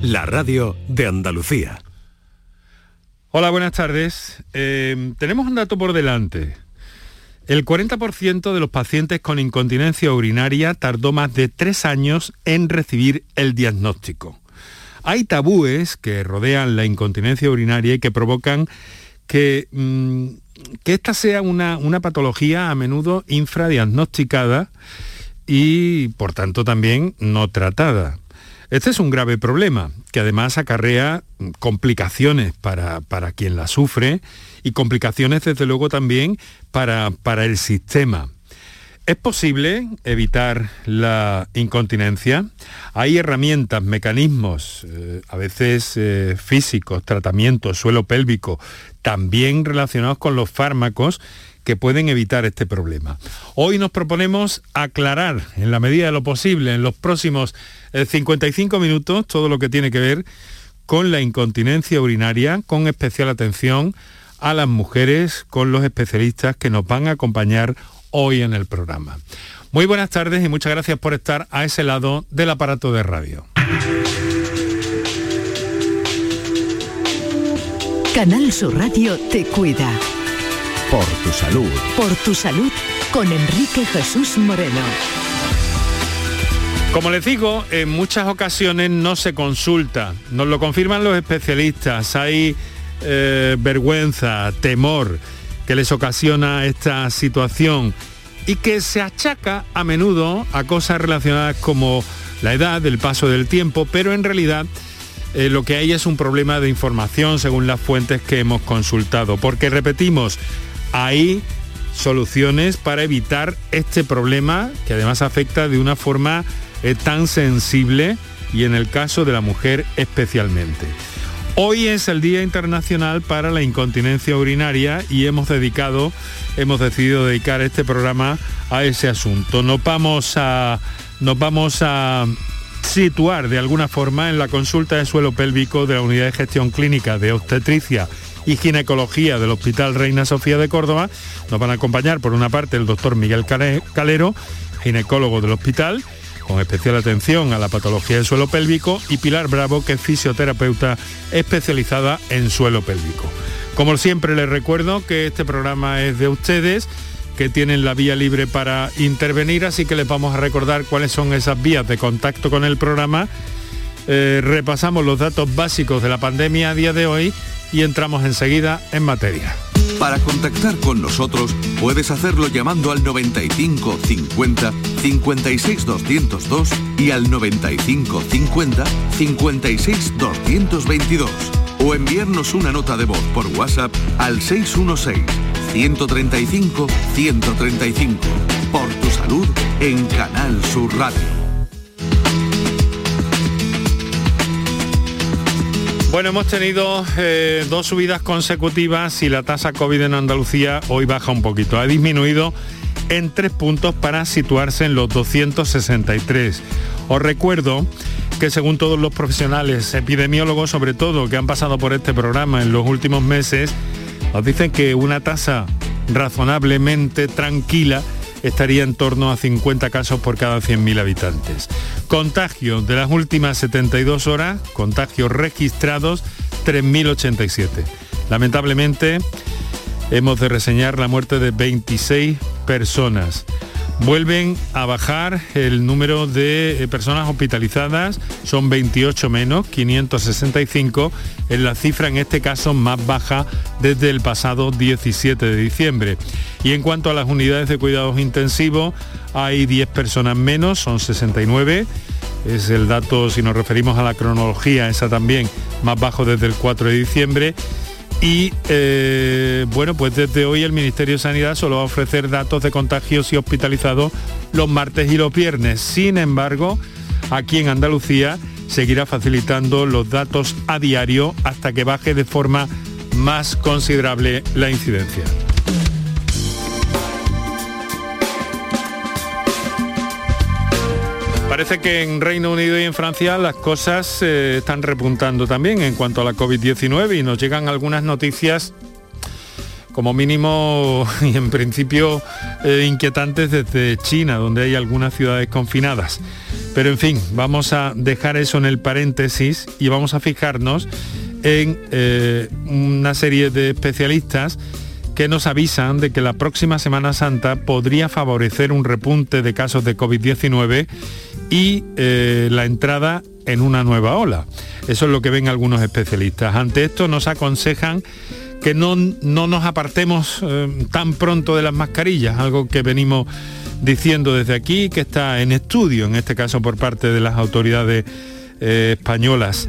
La radio de Andalucía. Hola, buenas tardes. Eh, tenemos un dato por delante. El 40% de los pacientes con incontinencia urinaria tardó más de tres años en recibir el diagnóstico. Hay tabúes que rodean la incontinencia urinaria y que provocan que, mm, que esta sea una patología a menudo infradiagnosticada y por tanto también no tratada. Este es un grave problema que además acarrea complicaciones para, para quien la sufre y complicaciones desde luego también para, para el sistema. ¿Es posible evitar la incontinencia? Hay herramientas, mecanismos, eh, a veces eh, físicos, tratamientos, suelo pélvico, también relacionados con los fármacos que pueden evitar este problema. Hoy nos proponemos aclarar en la medida de lo posible en los próximos 55 eh, minutos todo lo que tiene que ver con la incontinencia urinaria, con especial atención a las mujeres, con los especialistas que nos van a acompañar hoy en el programa. Muy buenas tardes y muchas gracias por estar a ese lado del aparato de radio. Canal Sur Radio te cuida. Por tu salud. Por tu salud con Enrique Jesús Moreno. Como les digo, en muchas ocasiones no se consulta, nos lo confirman los especialistas, hay eh, vergüenza, temor que les ocasiona esta situación y que se achaca a menudo a cosas relacionadas como la edad, el paso del tiempo, pero en realidad eh, lo que hay es un problema de información según las fuentes que hemos consultado, porque repetimos, hay soluciones para evitar este problema que además afecta de una forma eh, tan sensible y en el caso de la mujer especialmente. Hoy es el Día Internacional para la Incontinencia Urinaria y hemos dedicado, hemos decidido dedicar este programa a ese asunto. Nos vamos a, nos vamos a situar de alguna forma en la consulta de suelo pélvico de la Unidad de Gestión Clínica de Obstetricia y Ginecología del Hospital Reina Sofía de Córdoba. Nos van a acompañar por una parte el doctor Miguel Calero, ginecólogo del hospital, con especial atención a la patología del suelo pélvico, y Pilar Bravo, que es fisioterapeuta especializada en suelo pélvico. Como siempre les recuerdo que este programa es de ustedes, que tienen la vía libre para intervenir, así que les vamos a recordar cuáles son esas vías de contacto con el programa. Eh, repasamos los datos básicos de la pandemia a día de hoy y entramos enseguida en materia. Para contactar con nosotros puedes hacerlo llamando al 95 50 56 202 y al 95 50 56 222 o enviarnos una nota de voz por WhatsApp al 616 135 135 por tu salud en Canal Sur Radio. Bueno, hemos tenido eh, dos subidas consecutivas y la tasa COVID en Andalucía hoy baja un poquito. Ha disminuido en tres puntos para situarse en los 263. Os recuerdo que según todos los profesionales, epidemiólogos sobre todo, que han pasado por este programa en los últimos meses, nos dicen que una tasa razonablemente tranquila estaría en torno a 50 casos por cada 100.000 habitantes. Contagios de las últimas 72 horas, contagios registrados 3.087. Lamentablemente hemos de reseñar la muerte de 26 personas. Vuelven a bajar el número de eh, personas hospitalizadas, son 28 menos, 565, en la cifra en este caso más baja desde el pasado 17 de diciembre. Y en cuanto a las unidades de cuidados intensivos, hay 10 personas menos, son 69. Es el dato, si nos referimos a la cronología, esa también más bajo desde el 4 de diciembre y eh, bueno, pues desde hoy el Ministerio de Sanidad solo va a ofrecer datos de contagios y hospitalizados los martes y los viernes. Sin embargo, aquí en Andalucía seguirá facilitando los datos a diario hasta que baje de forma más considerable la incidencia. Parece que en Reino Unido y en Francia las cosas eh, están repuntando también en cuanto a la COVID-19 y nos llegan algunas noticias como mínimo y en principio eh, inquietantes desde China, donde hay algunas ciudades confinadas. Pero en fin, vamos a dejar eso en el paréntesis y vamos a fijarnos en eh, una serie de especialistas que nos avisan de que la próxima Semana Santa podría favorecer un repunte de casos de COVID-19 y eh, la entrada en una nueva ola. Eso es lo que ven algunos especialistas. Ante esto nos aconsejan que no, no nos apartemos eh, tan pronto de las mascarillas, algo que venimos diciendo desde aquí, que está en estudio, en este caso por parte de las autoridades eh, españolas.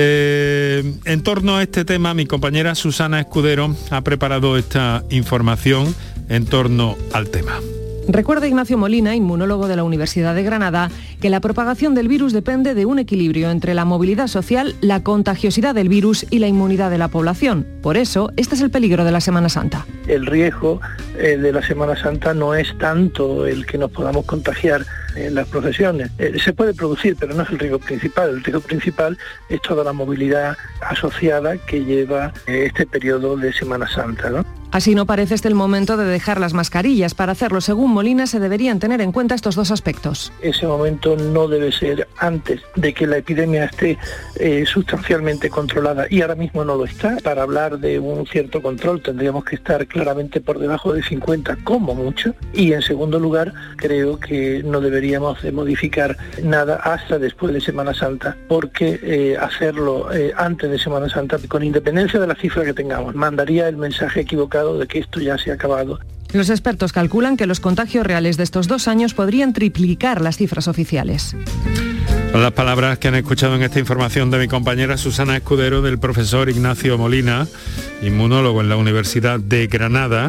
Eh, en torno a este tema, mi compañera Susana Escudero ha preparado esta información en torno al tema. Recuerda Ignacio Molina, inmunólogo de la Universidad de Granada, que la propagación del virus depende de un equilibrio entre la movilidad social, la contagiosidad del virus y la inmunidad de la población. Por eso, este es el peligro de la Semana Santa. El riesgo eh, de la Semana Santa no es tanto el que nos podamos contagiar en las profesiones. Eh, se puede producir, pero no es el riesgo principal. El riesgo principal es toda la movilidad asociada que lleva eh, este periodo de Semana Santa. ¿no? Así no parece este el momento de dejar las mascarillas. Para hacerlo, según Molina, se deberían tener en cuenta estos dos aspectos. Ese momento no debe ser antes de que la epidemia esté eh, sustancialmente controlada y ahora mismo no lo está. Para hablar de un cierto control tendríamos que estar claramente por debajo de 50 como mucho. Y en segundo lugar, creo que no deberíamos de modificar nada hasta después de Semana Santa, porque eh, hacerlo eh, antes de Semana Santa, con independencia de la cifra que tengamos, mandaría el mensaje equivocado de que esto ya se ha acabado. Los expertos calculan que los contagios reales de estos dos años podrían triplicar las cifras oficiales. Son las palabras que han escuchado en esta información de mi compañera Susana Escudero del profesor Ignacio Molina, inmunólogo en la Universidad de Granada,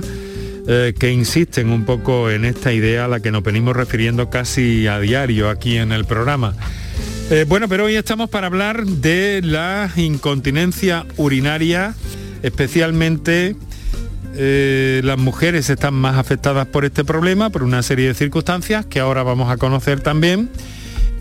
eh, que insisten un poco en esta idea a la que nos venimos refiriendo casi a diario aquí en el programa. Eh, bueno, pero hoy estamos para hablar de la incontinencia urinaria, especialmente eh, las mujeres están más afectadas por este problema, por una serie de circunstancias que ahora vamos a conocer también.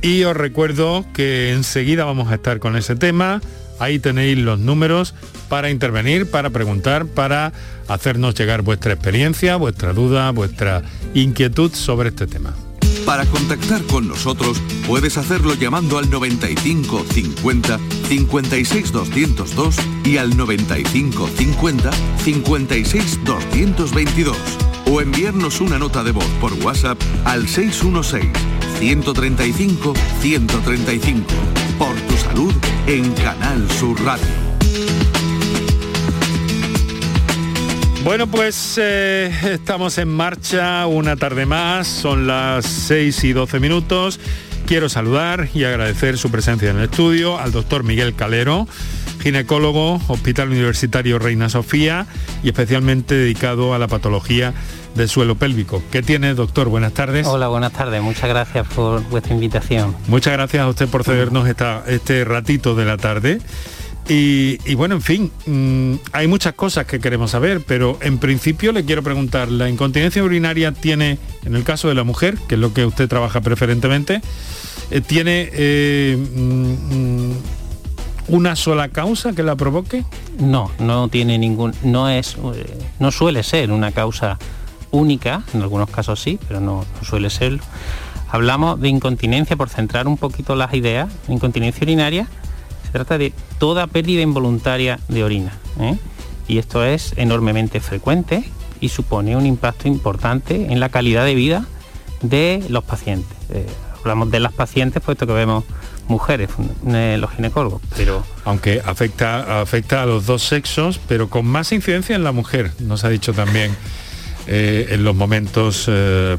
Y os recuerdo que enseguida vamos a estar con ese tema. Ahí tenéis los números para intervenir, para preguntar, para hacernos llegar vuestra experiencia, vuestra duda, vuestra inquietud sobre este tema. Para contactar con nosotros puedes hacerlo llamando al 95 50 56 202 y al 95 50 56 222 o enviarnos una nota de voz por WhatsApp al 616 135 135 por tu en Canal Sur Radio. Bueno, pues eh, estamos en marcha una tarde más, son las 6 y 12 minutos. Quiero saludar y agradecer su presencia en el estudio al doctor Miguel Calero, ginecólogo, Hospital Universitario Reina Sofía y especialmente dedicado a la patología del suelo pélvico. ¿Qué tiene, doctor? Buenas tardes. Hola, buenas tardes. Muchas gracias por vuestra invitación. Muchas gracias a usted por cedernos esta, este ratito de la tarde. Y, bueno, en fin, mm, hay muchas cosas que queremos saber, pero en principio le quiero preguntar, ¿la incontinencia urinaria tiene, en el caso de la mujer, que es lo que usted trabaja preferentemente, eh, tiene eh, mm, una sola causa que la provoque? No, no tiene ningún, no es, eh, no suele ser una causa única, en algunos casos sí, pero no, suele serlo. Hablamos de incontinencia, por centrar un poquito las ideas, incontinencia urinaria se trata de toda pérdida involuntaria de orina. ¿eh? Y esto es enormemente frecuente y supone un impacto importante en la calidad de vida de los pacientes. Eh, hablamos de las pacientes puesto que vemos mujeres, eh, los ginecólogos, pero... Aunque afecta, afecta a los dos sexos, pero con más incidencia en la mujer, nos ha dicho también en los momentos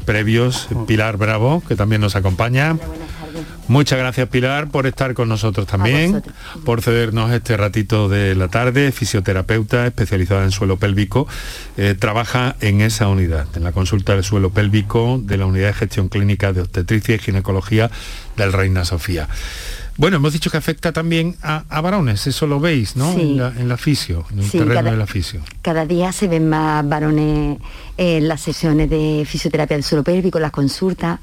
previos Pilar Bravo, que también nos acompaña. Muchas gracias Pilar por estar con nosotros también, por cedernos este ratito de la tarde, fisioterapeuta especializada en suelo pélvico, eh, trabaja en esa unidad, en la consulta del suelo pélvico de la unidad de gestión clínica de obstetricia y ginecología del Reina Sofía. Bueno, hemos dicho que afecta también a, varones, eso lo veis, ¿no? En, la, fisio, en el terreno cada, de la fisio. Cada día se ven más varones en las sesiones de fisioterapia del suelo pélvico, las consultas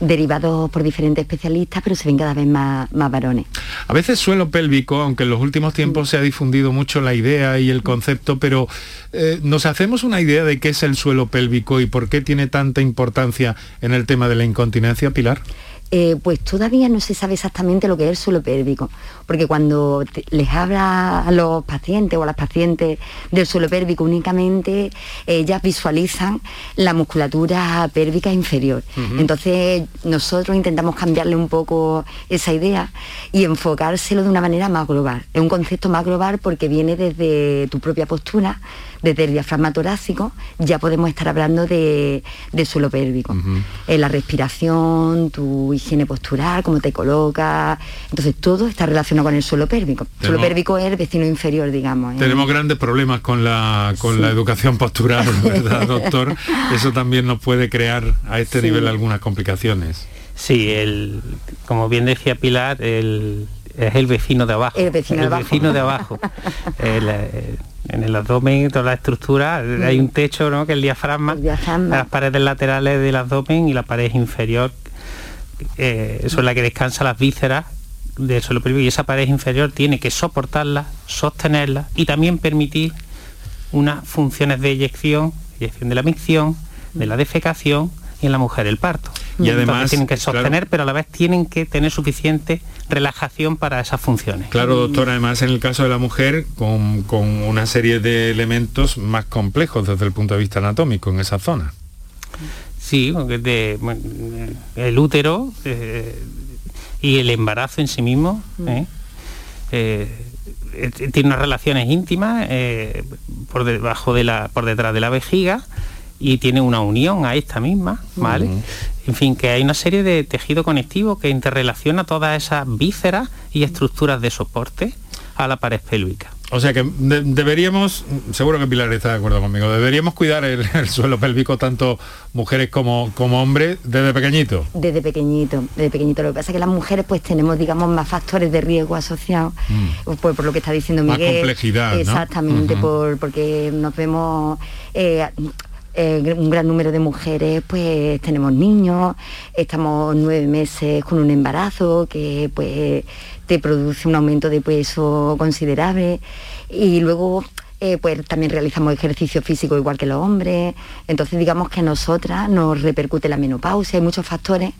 derivados por diferentes especialistas, pero se ven cada vez más, más varones. A veces suelo pélvico, aunque en los últimos tiempos se ha difundido mucho la idea y el concepto, pero eh, ¿nos hacemos una idea de qué es el suelo pélvico y por qué tiene tanta importancia en el tema de la incontinencia, Pilar? Eh, pues todavía no se sabe exactamente lo que es el suelo pélvico, porque cuando les habla a los pacientes o a las pacientes del suelo pélvico únicamente, ellas visualizan la musculatura pélvica inferior. Entonces nosotros intentamos cambiarle un poco esa idea y enfocárselo de una manera más global. Es un concepto más global porque viene desde tu propia postura, desde el diafragma torácico, ya podemos estar hablando de, suelo pélvico. Eh, la respiración, tu higiene postural, cómo te colocas. Entonces todo está relacionado con el suelo pélvico. El suelo pélvico es el vecino inferior, digamos. ¿eh? Tenemos grandes problemas con la, con la educación postural, ¿verdad, doctor? Eso también nos puede crear a este nivel algunas complicaciones. Sí, el, como bien decía Pilar, el, es el vecino de abajo. El vecino, de abajo. Eh, en el abdomen, toda la estructura, hay un techo, ¿no? Que el diafragma, las paredes laterales del abdomen y la pared inferior, eh, es la que descansa las vísceras del suelo pélvico y esa pared inferior tiene que soportarla, sostenerla y también permitir unas funciones de eyección, eyección de la micción, de la defecación y en la mujer el parto. Y además tienen que sostener, pero a la vez tienen que tener suficiente relajación para esas funciones. Claro, doctor, además en el caso de la mujer, con, una serie de elementos más complejos desde el punto de vista anatómico en esa zona. Sí, de, el útero eh, y el embarazo en sí mismo. Mm. ¿eh? Eh, tiene unas relaciones íntimas por debajo de la por detrás de la vejiga y tiene una unión a esta misma, ¿vale? En fin, que hay una serie de tejido conectivo que interrelaciona todas esas vísceras y estructuras de soporte a la pared pélvica. O sea que deberíamos, seguro que Pilar está de acuerdo conmigo, deberíamos cuidar el, suelo pélvico tanto mujeres como, como hombres desde pequeñito. Desde pequeñito, desde pequeñito. Lo que pasa es que las mujeres pues tenemos, digamos, más factores de riesgo asociados, mm. pues, por lo que está diciendo Miguel. Más complejidad. Exactamente, por, porque nos vemos... Eh, eh, un gran número de mujeres, pues tenemos niños, estamos nueve meses con un embarazo que pues te produce un aumento de peso considerable. Y luego eh, pues también realizamos ejercicio físico igual que los hombres, entonces digamos que a nosotras nos repercute la menopausia, hay muchos factores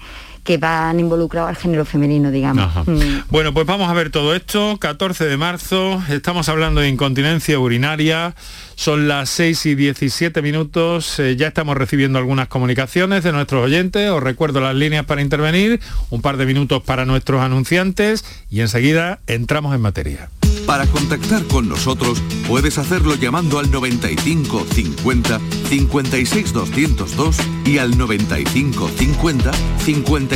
que van involucrados al género femenino, digamos. Mm. Bueno, pues vamos a ver todo esto. 14 de marzo, estamos hablando de incontinencia urinaria. Son las 6 y 17 minutos. Eh, ya estamos recibiendo algunas comunicaciones de nuestros oyentes. Os recuerdo las líneas para intervenir, un par de minutos para nuestros anunciantes y enseguida entramos en materia. Para contactar con nosotros puedes hacerlo llamando al 95 50 56 202 y al 95 50 56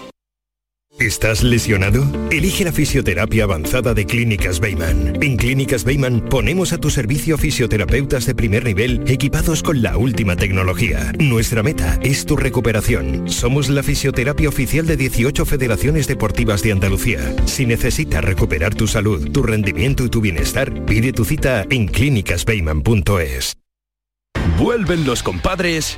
¿Estás lesionado? Elige la fisioterapia avanzada de Clínicas Beyman. En Clínicas Beyman ponemos a tu servicio fisioterapeutas de primer nivel equipados con la última tecnología. Nuestra meta es tu recuperación. Somos la fisioterapia oficial de 18 federaciones deportivas de Andalucía. Si necesitas recuperar tu salud, tu rendimiento y tu bienestar, pide tu cita en clínicasbeyman.es. Vuelven los compadres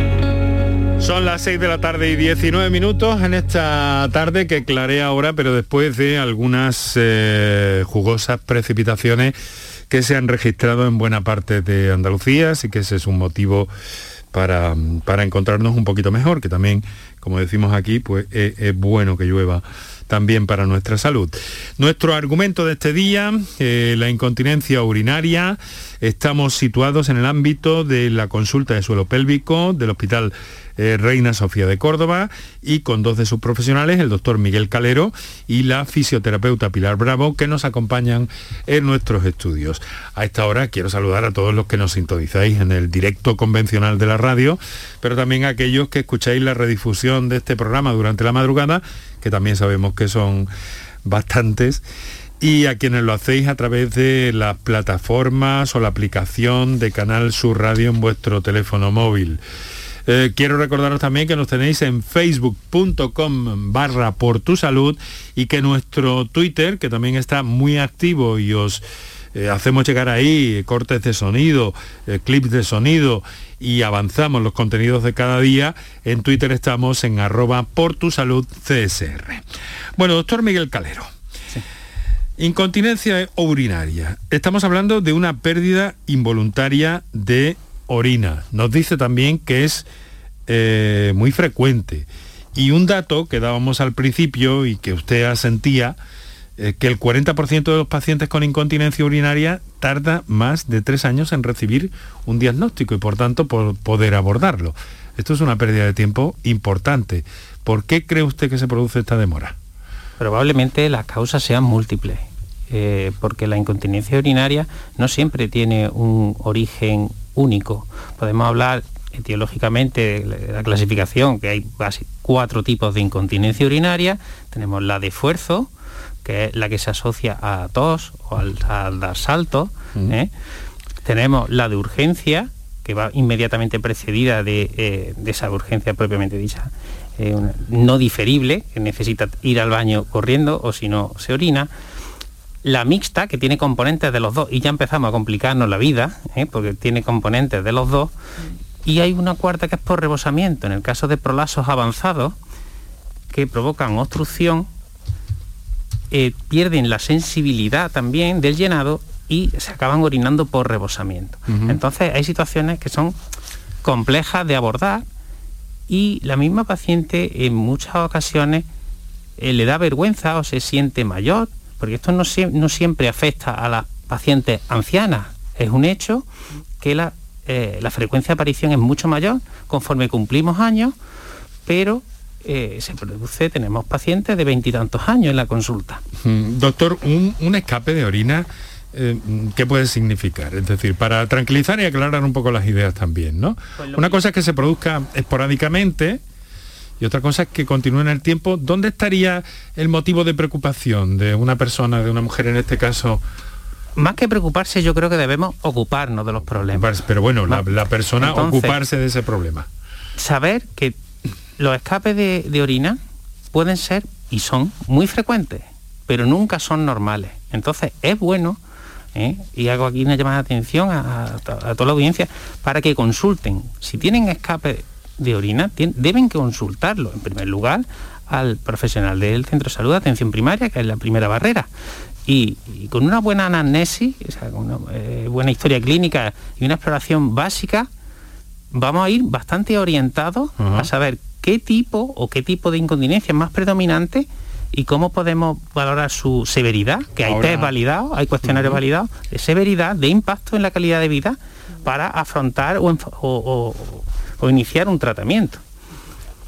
Son las 6 de la tarde y 19 minutos en esta tarde que clarea ahora, pero después de algunas eh, jugosas precipitaciones que se han registrado en buena parte de Andalucía, así que ese es un motivo para, para encontrarnos un poquito mejor, que también, como decimos aquí, pues es, es bueno que llueva también para nuestra salud. Nuestro argumento de este día, eh, la incontinencia urinaria, estamos situados en el ámbito de la consulta de suelo pélvico del Hospital eh, Reina Sofía de Córdoba y con dos de sus profesionales, el doctor Miguel Calero y la fisioterapeuta Pilar Bravo, que nos acompañan en nuestros estudios. A esta hora quiero saludar a todos los que nos sintonizáis en el directo convencional de la radio, pero también a aquellos que escucháis la redifusión de este programa durante la madrugada, que también sabemos que son bastantes y a quienes lo hacéis a través de las plataformas o la aplicación de Canal Sur Radio en vuestro teléfono móvil. Eh, quiero recordaros también que nos tenéis en facebook.com barra por tu salud y que nuestro Twitter, que también está muy activo y os eh, hacemos llegar ahí cortes de sonido, eh, clips de sonido y avanzamos los contenidos de cada día, en Twitter estamos en arroba por tu salud CSR. Bueno, doctor Miguel Calero. Incontinencia urinaria. Estamos hablando de una pérdida involuntaria de orina. Nos dice también que es eh, muy frecuente. Y un dato que dábamos al principio y que usted asentía, eh, que el 40% de los pacientes con incontinencia urinaria tarda más de tres años en recibir un diagnóstico y por tanto por poder abordarlo. Esto es una pérdida de tiempo importante. ¿Por qué cree usted que se produce esta demora? Probablemente las causas sean múltiples. Eh, porque la incontinencia urinaria no siempre tiene un origen único. Podemos hablar etiológicamente de la clasificación, que hay cuatro tipos de incontinencia urinaria. Tenemos la de esfuerzo, que es la que se asocia a tos o al, dar salto. ¿eh? Tenemos la de urgencia, que va inmediatamente precedida de, eh, esa urgencia propiamente dicha, eh, no diferible, que necesita ir al baño corriendo o si no se orina la mixta, que tiene componentes de los dos, y ya empezamos a complicarnos la vida, ¿eh? porque tiene componentes de los dos, y hay una cuarta que es por rebosamiento, en el caso de prolasos avanzados, que provocan obstrucción, eh, pierden la sensibilidad también del llenado y se acaban orinando por rebosamiento. Entonces hay situaciones que son complejas de abordar y la misma paciente en muchas ocasiones eh, le da vergüenza o se siente mayor porque esto no, siempre afecta a las pacientes ancianas. Es un hecho que la, eh, frecuencia de aparición es mucho mayor conforme cumplimos años, pero eh, se produce, tenemos pacientes de veintitantos años en la consulta. Mm, doctor, un, escape de orina, eh, ¿qué puede significar? Es decir, para tranquilizar y aclarar un poco las ideas también, ¿no? Pues Una cosa es que se produzca esporádicamente, y otra cosa es que continúe en el tiempo. ¿Dónde estaría el motivo de preocupación de una persona, de una mujer en este caso? Más que preocuparse, yo creo que debemos ocuparnos de los problemas. Pero bueno, la, persona ocuparse de ese problema. Saber que los escapes de, orina pueden ser y son muy frecuentes, pero nunca son normales. Entonces es bueno ¿eh? y hago aquí una llamada de atención a, a, toda la audiencia para que consulten. Si tienen escape de orina deben consultarlo, en primer lugar, al profesional del centro de salud de atención primaria, que es la primera barrera. Y, con una buena anamnesis, con una eh, buena historia clínica y una exploración básica, vamos a ir bastante orientados a saber qué tipo o qué tipo de incontinencia es más predominante y cómo podemos valorar su severidad, que hay test validados, hay cuestionarios validados, de severidad, de impacto en la calidad de vida para afrontar o, o iniciar un tratamiento.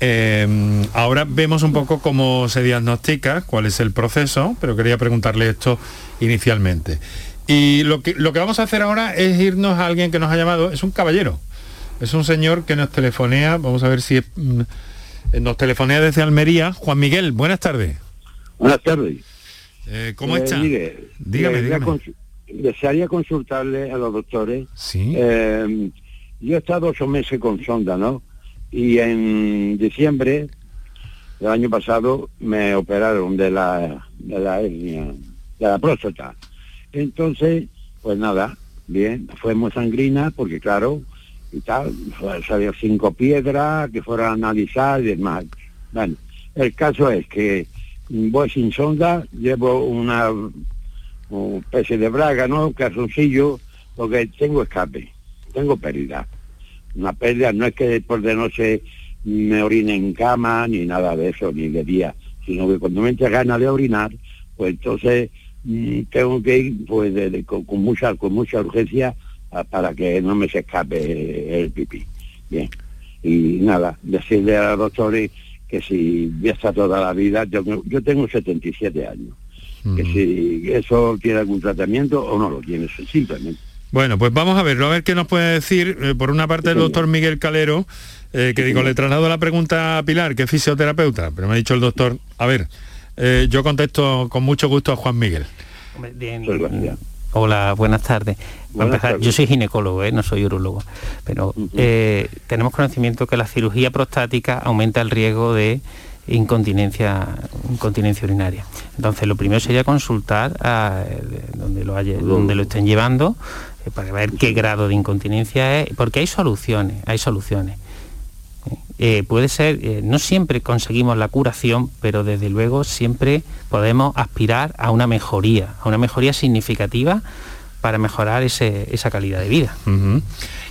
Eh, ahora vemos un poco cómo se diagnostica, cuál es el proceso, pero quería preguntarle esto inicialmente. Y lo que, lo que vamos a hacer ahora es irnos a alguien que nos ha llamado, es un caballero, es un señor que nos telefonea, vamos a ver si mm, nos telefonea desde Almería. Juan Miguel, buenas tardes. Buenas tardes. Eh, ¿Cómo está? dígame, dígame. desearía consultarle a los doctores. Sí. Eh, yo he estado ocho meses con sonda, ¿no? Y en diciembre del año pasado me operaron de la, de la próstata. Entonces, Pues nada, bien, fue muy sangrina porque claro, y tal, salió cinco piedras que fueron a analizar y demás. Bueno, el caso es que voy sin sonda, llevo una, especie de braga, ¿no? Un calzoncillo, porque tengo escape, tengo pérdida. Una pérdida no es que por de noche me orine en cama, ni nada de eso, ni de día, sino que cuando me entra ganas de orinar, pues entonces mm, tengo que ir pues con, mucha con mucha urgencia para que no me se escape el pipí. Bien. Y nada, decirle a los doctores que si ya está toda la vida, yo, yo tengo 77 años, que si eso tiene algún tratamiento o no lo tiene, simplemente. Bueno, pues vamos a verlo, a ver qué nos puede decir, eh, por una parte, el doctor Miguel Calero, eh, que digo, le traslado la pregunta a Pilar, que es fisioterapeuta, pero me ha dicho el doctor, a ver, eh, yo contesto con mucho gusto a Juan Miguel. Bien, Hola, buenas tardes. Yo soy ginecólogo, ¿eh? no soy urologo, pero eh, tenemos conocimiento que la cirugía prostática aumenta el riesgo de incontinencia, incontinencia urinaria. Entonces, lo primero sería consultar a donde lo, donde lo estén llevando para ver qué grado de incontinencia es, porque hay soluciones, hay soluciones. puede ser, no siempre conseguimos la curación, pero desde luego siempre podemos aspirar a una mejoría, a una mejoría significativa para mejorar esa calidad de vida.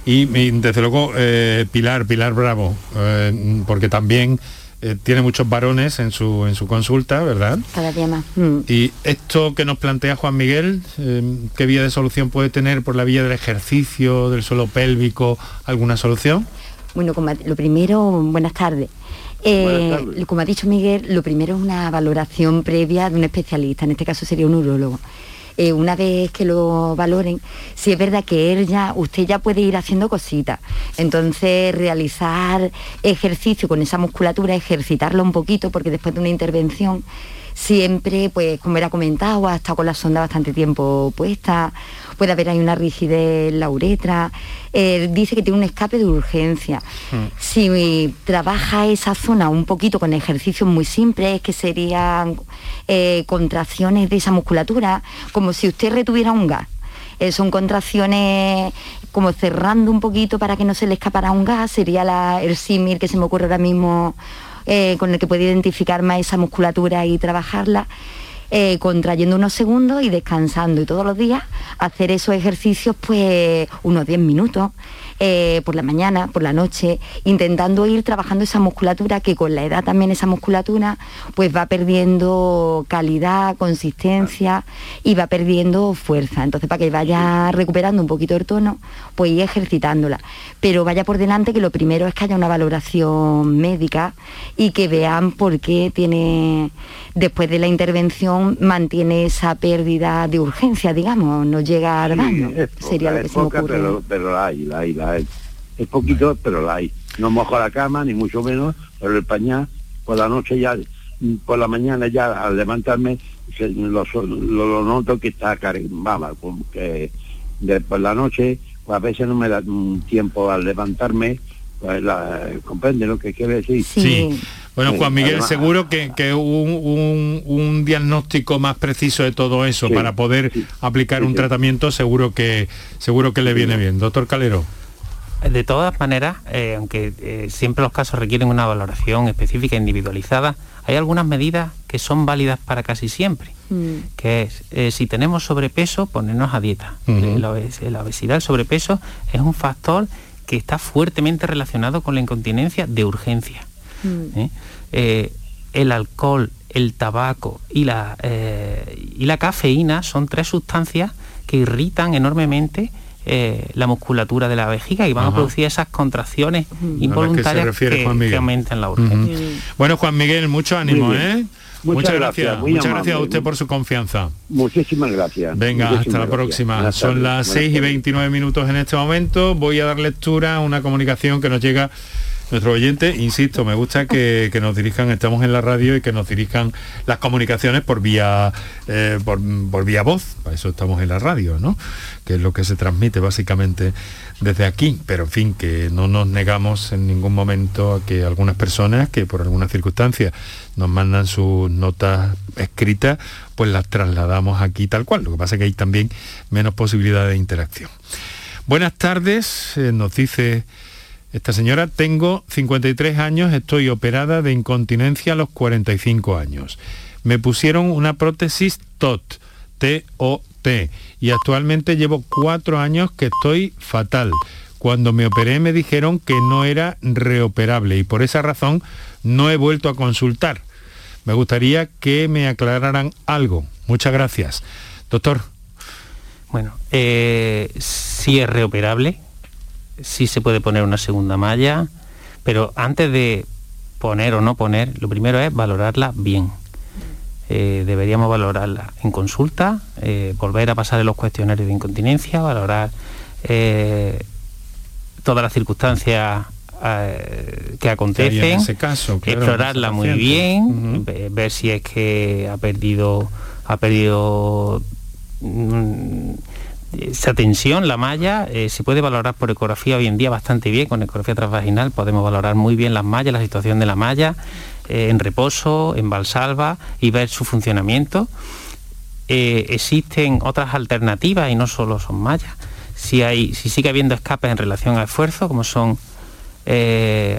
y, desde luego, eh, Pilar, Pilar Bravo, eh, porque también eh, tiene muchos varones en su, en su consulta, ¿verdad? Cada día más. Mm. Y esto que nos plantea Juan Miguel, ¿qué vía de solución puede tener por la vía del ejercicio, del suelo pélvico, alguna solución? Bueno, lo primero, buenas tardes. Eh, como ha dicho Miguel, lo primero es una valoración previa de un especialista, en este caso sería un urólogo. Eh, una vez que lo valoren, si es verdad que él ya, usted ya puede ir haciendo cositas. Entonces, realizar ejercicio con esa musculatura, ejercitarlo un poquito, porque después de una intervención, siempre, pues como era comentado, ha estado con la sonda bastante tiempo puesta, puede haber ahí una rigidez en la uretra, dice que tiene un escape de urgencia. Hmm. Si trabaja esa zona un poquito con ejercicios muy simples, que serían eh, contracciones de esa musculatura, como si usted retuviera un gas. Eh, son contracciones como cerrando un poquito para que no se le escapara un gas, sería el símil que se me ocurre ahora mismo eh, con el que puede identificar más esa musculatura y trabajarla. Eh, contrayendo unos segundos y descansando y todos los días hacer esos ejercicios pues unos 10 minutos eh, por la mañana, por la noche, intentando ir trabajando esa musculatura que con la edad también esa musculatura pues va perdiendo calidad, consistencia y va perdiendo fuerza. Entonces para que vaya recuperando un poquito el tono, pues ir ejercitándola. Pero vaya por delante que lo primero es que haya una valoración médica y que vean por qué tiene, después de la intervención, mantiene esa pérdida de urgencia, digamos, no llega al daño. Sería lo que se me ocurre. Pero, pero la hay, la hay, la es poquito, pero la hay. No mojo la cama, ni mucho menos, pero el pañal, por la noche ya, por la mañana ya al levantarme, lo, lo, noto que está vamos, que de, por la noche, pues a veces no me da tiempo al levantarme, pues comprende lo que quiere decir. Sí. Bueno, Juan Miguel, seguro que, un, un, diagnóstico más preciso de todo eso para poder aplicar un tratamiento, seguro que seguro que le viene bien. Doctor Calero. De todas maneras, eh, aunque eh, siempre los casos requieren una valoración específica individualizada, hay algunas medidas que son válidas para casi siempre, mm. que es, eh, si tenemos sobrepeso, ponernos a dieta. la, obesidad, el sobrepeso es un factor que está fuertemente relacionado con la incontinencia de urgencia. Mm. el alcohol, el tabaco y la, y la cafeína son tres sustancias que irritan enormemente eh, la musculatura de la vejiga y van a producir esas contracciones involuntarias que, aumentan la urgencia. Bueno, Juan Miguel, mucho ánimo, ¿eh? Muchas, gracias. Muchas gracias a usted por su confianza. Muchísimas gracias. Venga, hasta la próxima. Son las 6 y 29 minutos en este momento. Voy a dar lectura a una comunicación que nos llega nuestro oyente, insisto, me gusta que, nos dirijan, estamos en la radio y que nos dirijan las comunicaciones por vía, eh, por, por, vía voz, para eso estamos en la radio, ¿no? Que es lo que se transmite básicamente desde aquí, pero en fin, que no nos negamos en ningún momento a que algunas personas que por alguna circunstancia nos mandan sus notas escritas, pues las trasladamos aquí tal cual. Lo que pasa es que hay también menos posibilidad de interacción. Buenas tardes, eh, nos dice esta señora, tengo 53 años, estoy operada de incontinencia a los 45 años. Me pusieron una prótesis TOT, T-O-T, y actualmente llevo cuatro años que estoy fatal. Cuando me operé me dijeron que no era reoperable y por esa razón no he vuelto a consultar. Me gustaría que me aclararan algo. Muchas gracias. Doctor. Bueno, eh, sí es reoperable, sí se puede poner una segunda malla, pero antes de poner o no poner, lo primero es valorarla bien. Eh, deberíamos valorarla en consulta, eh, volver a pasar en los cuestionarios de incontinencia, valorar todas las circunstancias que acontecen, explorarla muy bien, ver si es que ha perdido, ha perdido mm, esa tensión, la malla, eh, se puede valorar por ecografía hoy en día bastante bien, con ecografía transvaginal podemos valorar muy bien las mallas, la situación de la malla, eh, en reposo, en valsalva y ver su funcionamiento. Eh, existen otras alternativas y no solo son mallas. Si, hay, si sigue habiendo escapes en relación al esfuerzo, como son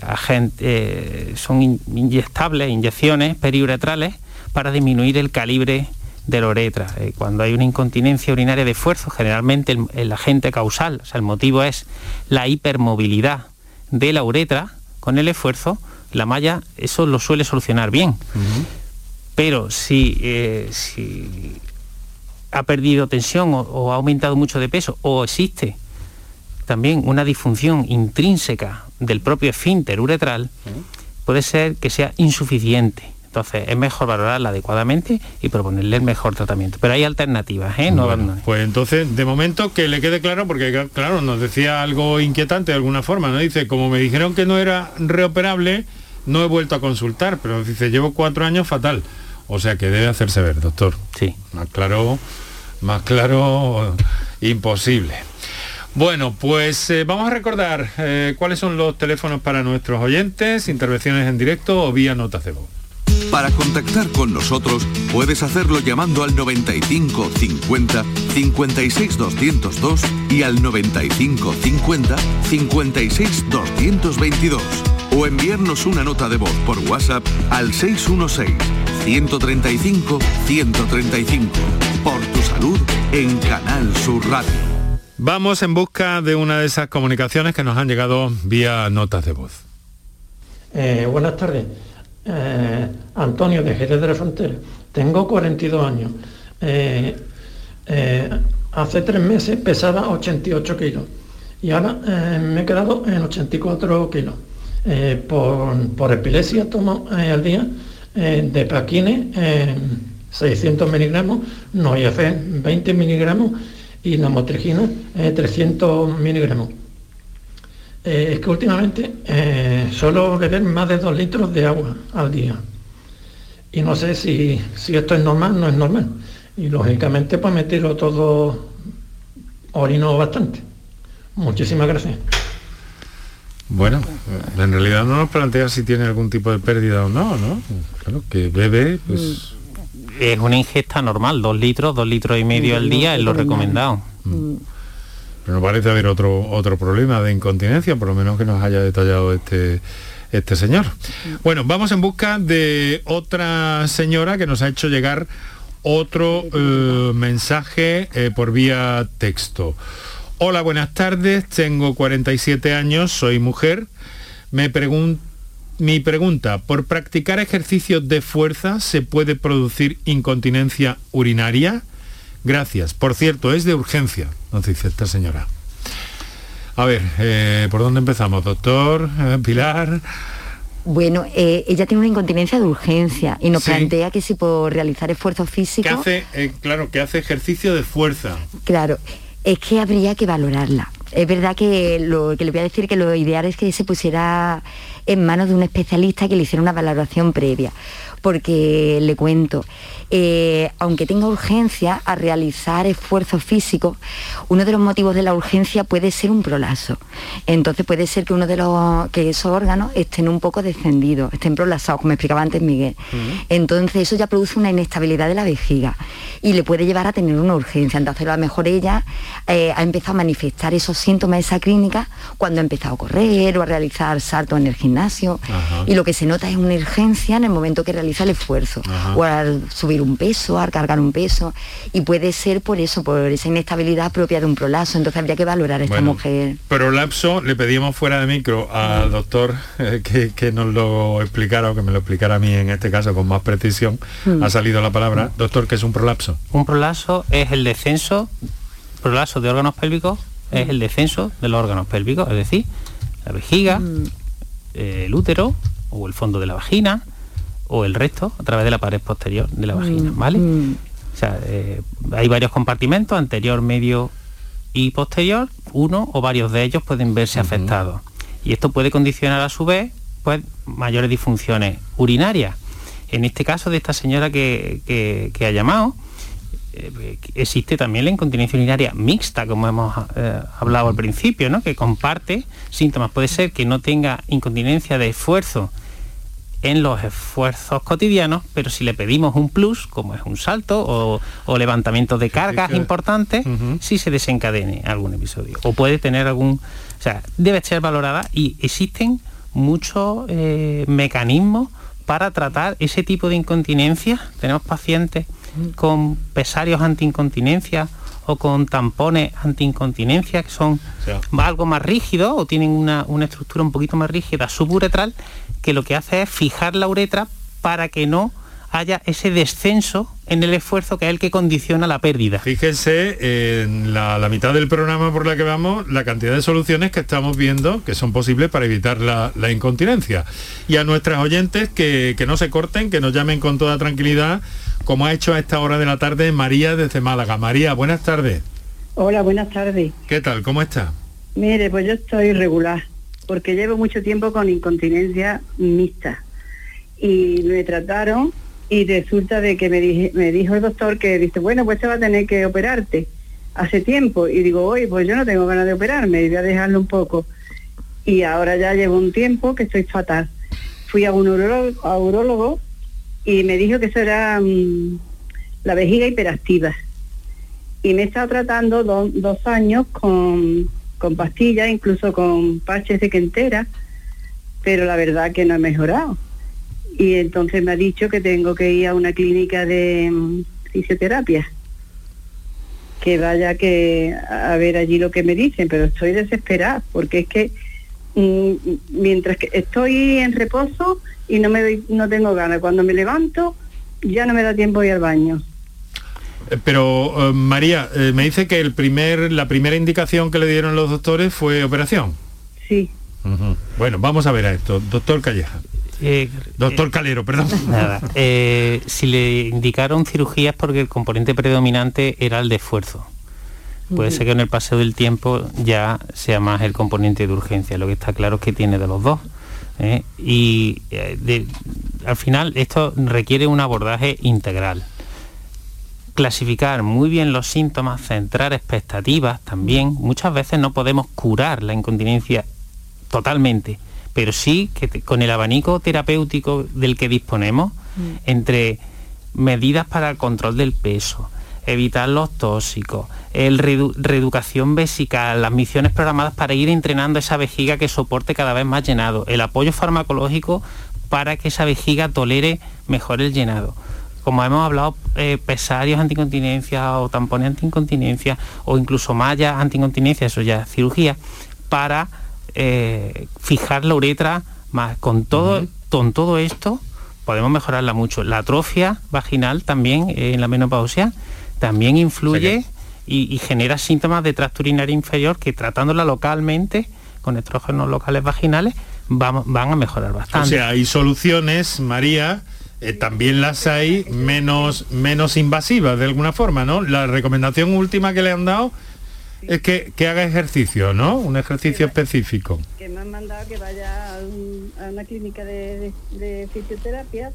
agentes, son inyectables, inyecciones periuretrales para disminuir el calibre de la uretra. Eh, cuando hay una incontinencia urinaria de esfuerzo, generalmente el, agente causal, o sea, el motivo es la hipermovilidad de la uretra con el esfuerzo, la malla eso lo suele solucionar bien. Pero si, eh, si, ha perdido tensión o, ha aumentado mucho de peso o existe también una disfunción intrínseca del propio esfínter uretral, puede ser que sea insuficiente entonces es mejor valorarla adecuadamente y proponerle el mejor tratamiento. Pero hay alternativas, ¿eh? No Pues entonces, de momento que le quede claro, porque claro, nos decía algo inquietante de alguna forma, ¿no? Dice, como me dijeron que no era reoperable, no he vuelto a consultar, pero dice, llevo cuatro años fatal. O sea que debe hacerse ver, doctor. Sí. Más claro, más claro, imposible. Bueno, pues eh, vamos a recordar eh, cuáles son los teléfonos para nuestros oyentes, intervenciones en directo o vía notas de voz. Para contactar con nosotros puedes hacerlo llamando al 95 50 56 202 y al 95 50 56 222 o enviarnos una nota de voz por WhatsApp al 616 135 135 por tu salud en Canal Sur Radio. Vamos en busca de una de esas comunicaciones que nos han llegado vía notas de voz. Eh, buenas tardes. Eh, Antonio de Jerez de la Frontera. Tengo 42 años. Eh, eh, hace tres meses pesaba 88 kilos y ahora me he quedado en 84 kilos. Por, epilepsia tomo al día de paquines 600 miligramos, fe 20 miligramos y la motrigina 300 miligramos. Eh, es que últimamente eh, suelo beber más de dos litros de agua al día. Y no sé si, esto es normal, no es normal. Y lógicamente pues me tiro todo, orino bastante. Muchísimas gracias. Bueno, en realidad no nos plantea si tiene algún tipo de pérdida o no, ¿no? Claro, que bebe, pues... Es una ingesta normal, dos litros, dos litros y medio al día es lo recomendado. Mm. Pero no parece haber otro, otro problema de incontinencia, por lo menos que nos haya detallado este, este señor. Bueno, vamos en busca de otra señora que nos ha hecho llegar otro eh, mensaje eh, por vía texto. Hola, buenas tardes, tengo 47 años, soy mujer. Me mi pregunta, ¿por practicar ejercicios de fuerza se puede producir incontinencia urinaria? Gracias. Por cierto, es de urgencia, nos dice esta señora. A ver, eh, ¿por dónde empezamos, doctor? Eh, Pilar. Bueno, eh, ella tiene una incontinencia de urgencia y nos plantea que si por realizar esfuerzo físico... Que hace, claro, que hace ejercicio de fuerza. Claro, es que habría que valorarla. Es verdad que lo que le voy a decir que lo ideal es que se pusiera en manos de un especialista que le hiciera una valoración previa. Porque le cuento, eh, aunque tenga urgencia a realizar esfuerzos físicos, uno de los motivos de la urgencia puede ser un prolazo. Entonces puede ser que uno de los que esos órganos estén un poco descendidos, estén prolazados, como explicaba antes Miguel. Entonces eso ya produce una inestabilidad de la vejiga y le puede llevar a tener una urgencia. Entonces a lo mejor ella eh, ha empezado a manifestar esos síntomas de esa clínica cuando ha empezado a correr o a realizar saltos en el gimnasio. Y lo que se nota es una urgencia en el momento que realiza el esfuerzo o al subir un peso, al cargar un peso. Y puede ser por eso, por esa inestabilidad propia de un prolazo. Entonces habría que valorar a esta mujer. Prolapso, le pedíamos fuera de micro al doctor eh, que, nos lo explicara o que me lo explicara a mí en este caso con más precisión. Mm. Ha salido la palabra. Doctor, ¿qué es un prolapso? Un prolapso es el descenso, prolapso de órganos pélvicos es el descenso de los órganos pélvicos, es decir, la vejiga, eh, el útero o el fondo de la vagina o el resto a través de la pared posterior de la vagina, ¿vale? O sea, eh, hay varios compartimentos, anterior, medio y posterior, uno o varios de ellos pueden verse afectados. Y esto puede condicionar a su vez pues, mayores disfunciones urinarias. En este caso de esta señora que, que ha llamado, eh, existe también la incontinencia urinaria mixta, como hemos eh, hablado al principio, ¿no? que comparte síntomas. Puede ser que no tenga incontinencia de esfuerzo en los esfuerzos cotidianos, pero si le pedimos un plus, como es un salto o, levantamiento de cargas importantes, si se desencadene algún episodio. O puede tener algún... O sea, debe ser valorada y existen muchos eh, mecanismos para tratar ese tipo de incontinencia. Tenemos pacientes con pesarios antiincontinencia o con tampones antiincontinencia que son algo más rígidos o tienen una, estructura un poquito más rígida suburetral que lo que hace es fijar la uretra para que no haya ese descenso en el esfuerzo que es el que condiciona la pérdida. Fíjense en la, mitad del programa por la que vamos, la cantidad de soluciones que estamos viendo que son posibles para evitar la, incontinencia. Y a nuestras oyentes que, que no se corten, que nos llamen con toda tranquilidad como ha hecho a esta hora de la tarde María desde Málaga. María, buenas tardes. Hola, buenas tardes. ¿Qué tal? ¿Cómo está? Mire, pues yo estoy regular, porque llevo mucho tiempo con incontinencia mixta. Y me trataron y resulta de que me, me dijo el doctor que dice, bueno, pues te va a tener que operarte hace tiempo. Y digo, oye, pues yo no tengo ganas de operarme, voy a dejarlo un poco. Y ahora ya llevo un tiempo que estoy fatal. Fui a un urologo, a urologo y me dijo que eso era mm, la vejiga hiperactiva. Y me he estado tratando dos años con, con pastillas, incluso con parches de quentera, pero la verdad que no he mejorado. Y entonces me ha dicho que tengo que ir a una clínica de mm, fisioterapia que vaya que a ver allí lo que me dicen, pero estoy desesperada porque es que mm, mientras que estoy en reposo y no me doy, no tengo ganas. Cuando me levanto ya no me da tiempo de ir al baño. Eh, pero eh, María, eh, me dice que el primer, la primera indicación que le dieron los doctores fue operación. Sí. Bueno, vamos a ver a esto. Doctor Calleja. Doctor Calero, perdón. Nada. si le indicaron cirugías porque el componente predominante era el de esfuerzo. Puede ser que en el paseo del tiempo ya sea más el componente de urgencia. Lo que está claro es que tiene de los dos. ¿Eh? y eh, al final esto requiere un abordaje integral. Clasificar muy bien los síntomas, centrar expectativas también. Muchas veces no podemos curar la incontinencia totalmente, pero sí que con el abanico terapéutico del que disponemos, mm. entre medidas para el control del peso, evitar los tóxicos, el reeducación vesical, las misiones programadas para ir entrenando esa vejiga que soporte cada vez más llenado, el apoyo farmacológico para que esa vejiga tolere mejor el llenado. Como hemos hablado, eh, pesarios anticontinencia o tampones anticontinencia o incluso mallas anticontinencia, eso ya es cirugía, para eh, fijar la uretra más. Con todo, con todo esto podemos mejorarla mucho. La atrofia vaginal también eh, en la menopausia también influye y, genera síntomas de tracto urinario inferior que tratándola localmente con estrógenos locales vaginales van, van a mejorar bastante. O sea, hay soluciones, María, eh, también las hay menos, menos invasivas de alguna forma, ¿no? La recomendación última que le han dado es que, que haga ejercicio, ¿no? Un ejercicio específico. Que me han mandado que vaya a, un- a una clínica de, de- de fisioterapia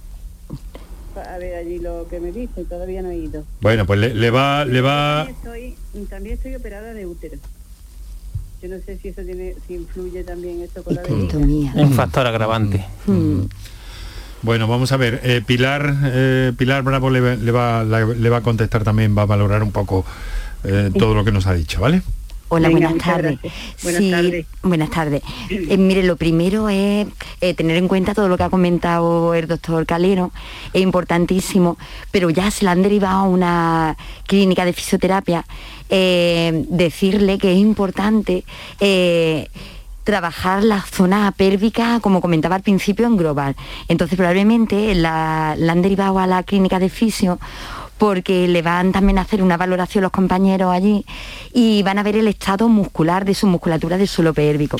a ver allí lo que me dice, todavía no he ido. Bueno, pues le, le va, le va, También estoy, también estoy operada de útero. Yo no sé si eso tiene, si influye también esto con la vejiga. Un factor agravante. Bueno, vamos a ver. eh, Pilar, eh, Pilar Bravo le, va- le va, la- le va a contestar también, va a valorar un poco eh, todo lo que nos ha dicho, ¿vale? Hola, Venga, buenas tardes. Buenas Sí, tardes. Buenas tardes. Eh, mire, lo primero es eh, tener en cuenta todo lo que ha comentado el doctor Calero, es importantísimo, pero ya se le han derivado a una clínica de fisioterapia, eh, decirle que es importante trabajar la zona pélvica, como comentaba al principio, en global. Entonces probablemente la, la han derivado a la clínica de fisio porque le van también a hacer una valoración los compañeros allí y van a ver el estado muscular de su musculatura del suelo pélvico.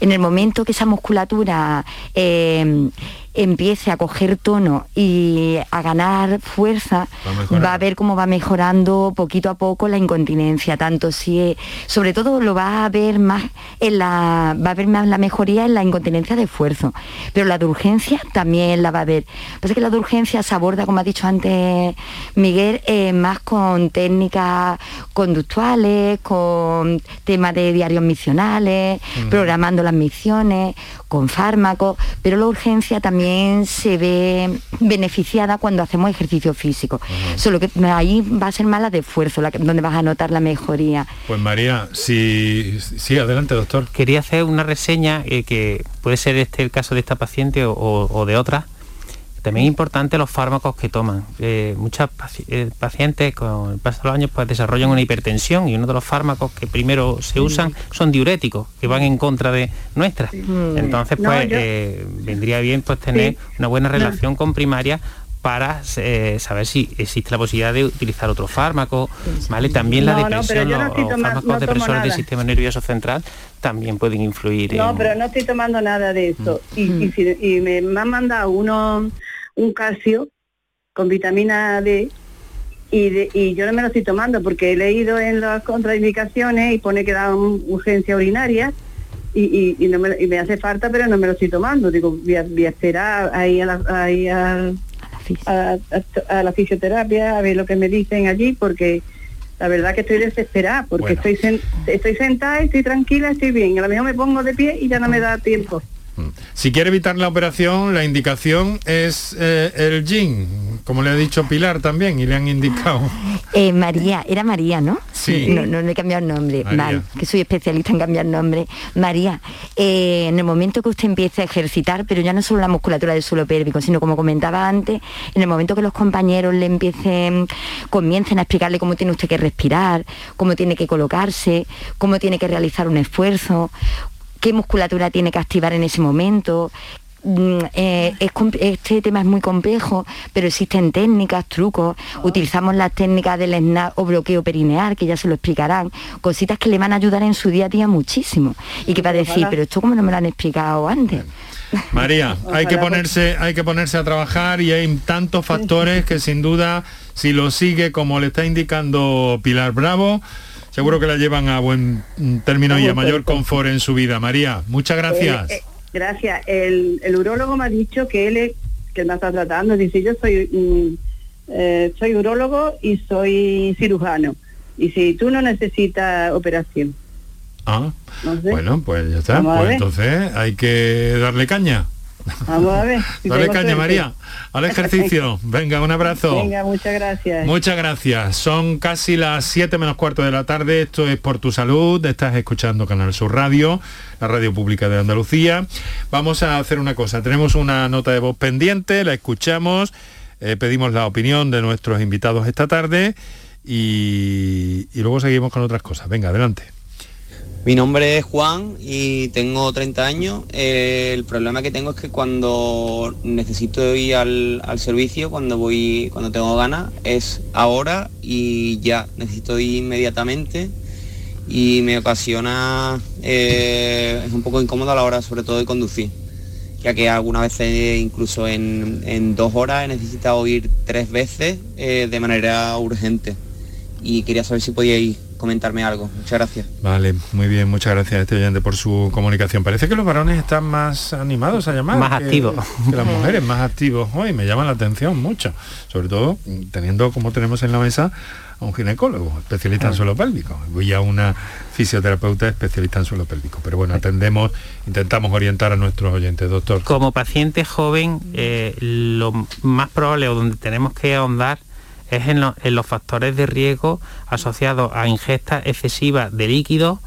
En el momento que esa musculatura eh, empiece a coger tono y a ganar fuerza, Va a mejorar. va a ver cómo va mejorando poquito a poco la incontinencia, tanto si es- sobre todo lo va a ver más en la va a ver más la mejoría en la incontinencia de esfuerzo, pero la de urgencia también la va a ver. Pasa que la de urgencia se aborda, como ha dicho antes Miguel, eh, más con técnicas conductuales, con temas de diarios misionales, programando las misiones, con fármacos, pero la urgencia también se ve beneficiada cuando hacemos ejercicio físico. Solo que ahí va a ser más la de esfuerzo, la que- donde vas a notar la mejoría. Pues María, sí, sí, adelante, doctor. Quería hacer una reseña eh, que puede ser este el caso de esta paciente o, o de otra. También es importante los fármacos que toman. Eh, muchas paci- eh, pacientes con el paso de los años pues, desarrollan una hipertensión y uno de los fármacos que primero se usan son diuréticos, que van en contra de nuestras. Entonces, No, pues yo- eh, vendría bien pues tener Sí. una buena No. relación con primaria para eh, saber si existe la posibilidad de utilizar otro fármaco, ¿vale? También la No, depresión, no los, los fármacos no depresores del sistema nervioso central también pueden influir No, en... pero no estoy tomando nada de eso. Y, y si- y me, me han mandado uno, un calcio con vitamina D y, de- y yo no me lo estoy tomando porque he leído en las contraindicaciones y pone que da un- urgencia urinaria y, y- y no me, y me hace falta pero no me lo estoy tomando. Digo, voy a, voy a esperar ahí a la, ahí a, a- a la fisioterapia a ver lo que me dicen allí porque la verdad que estoy desesperada porque Bueno. estoy sen- estoy sentada, estoy tranquila, estoy bien. A lo mejor me pongo de pie y ya no me da tiempo. Si quiere evitar la operación, la indicación es eh, el GIN, como le ha dicho Pilar también, y le han indicado. Eh, María, era María, ¿no? Sí. No, no le he cambiado el nombre. María. Vale, que soy especialista en cambiar nombre. María, eh, en el momento que usted empiece a ejercitar, pero ya no solo la musculatura del suelo pélvico, sino como comentaba antes, en el momento que los compañeros le empiecen, comiencen a explicarle cómo tiene usted que respirar, cómo tiene que colocarse, cómo tiene que realizar un esfuerzo, qué musculatura tiene que activar en ese momento. Mm, eh, es este tema es muy complejo, pero existen técnicas, trucos. Utilizamos las técnicas del snap o bloqueo perineal, que ya se lo explicarán. Cositas que le van a ayudar en su día a día muchísimo. Y que va a decir, pero esto como no me lo han explicado antes. María, hay que Ojalá, ponerse, hay que ponerse a trabajar y hay tantos factores que sin duda, si lo sigue como le está indicando Pilar Bravo, seguro que la llevan a buen mm, término y a mayor confort en su vida. María, muchas gracias. Eh, eh, gracias. El, el urólogo me ha dicho que él es, que me está tratando. Dice, yo soy mm, eh, soy urólogo y soy cirujano. Y si tú no necesitas operación. Ah, No sé. bueno, pues ya está. Pues entonces hay que darle caña. Vamos a ver. si Dale tengo caña, suerte. María. Al ejercicio. Venga, un abrazo. Venga, muchas gracias. Muchas gracias. Son casi las 7 menos cuarto de la tarde. Esto es por tu salud. Estás escuchando Canal Sur Radio, la radio pública de Andalucía. Vamos a hacer una cosa. Tenemos una nota de voz pendiente, la escuchamos, eh, pedimos la opinión de nuestros invitados esta tarde y, y luego seguimos con otras cosas. Venga, adelante. Mi nombre es Juan y tengo 30 años. El problema que tengo es que cuando necesito ir al, al servicio, cuando voy, cuando tengo ganas, es ahora y ya. Necesito ir inmediatamente y me ocasiona, eh, es un poco incómodo a la hora sobre todo de conducir, ya que algunas veces incluso en, en dos horas he necesitado ir tres veces eh, de manera urgente y quería saber si podía ir comentarme algo. Muchas gracias. Vale, muy bien, muchas gracias a este oyente por su comunicación. Parece que los varones están más animados a llamar. Más activos. Que las mujeres, más activos. Hoy me llama la atención mucho. Sobre todo teniendo como tenemos en la mesa a un ginecólogo, especialista en suelo pélvico. Voy a una fisioterapeuta especialista en suelo pélvico. Pero bueno, atendemos, intentamos orientar a nuestros oyentes, doctor. Como paciente joven, eh, lo más probable o donde tenemos que ahondar es en, los factores de riesgo asociados a ingesta excesiva de líquidos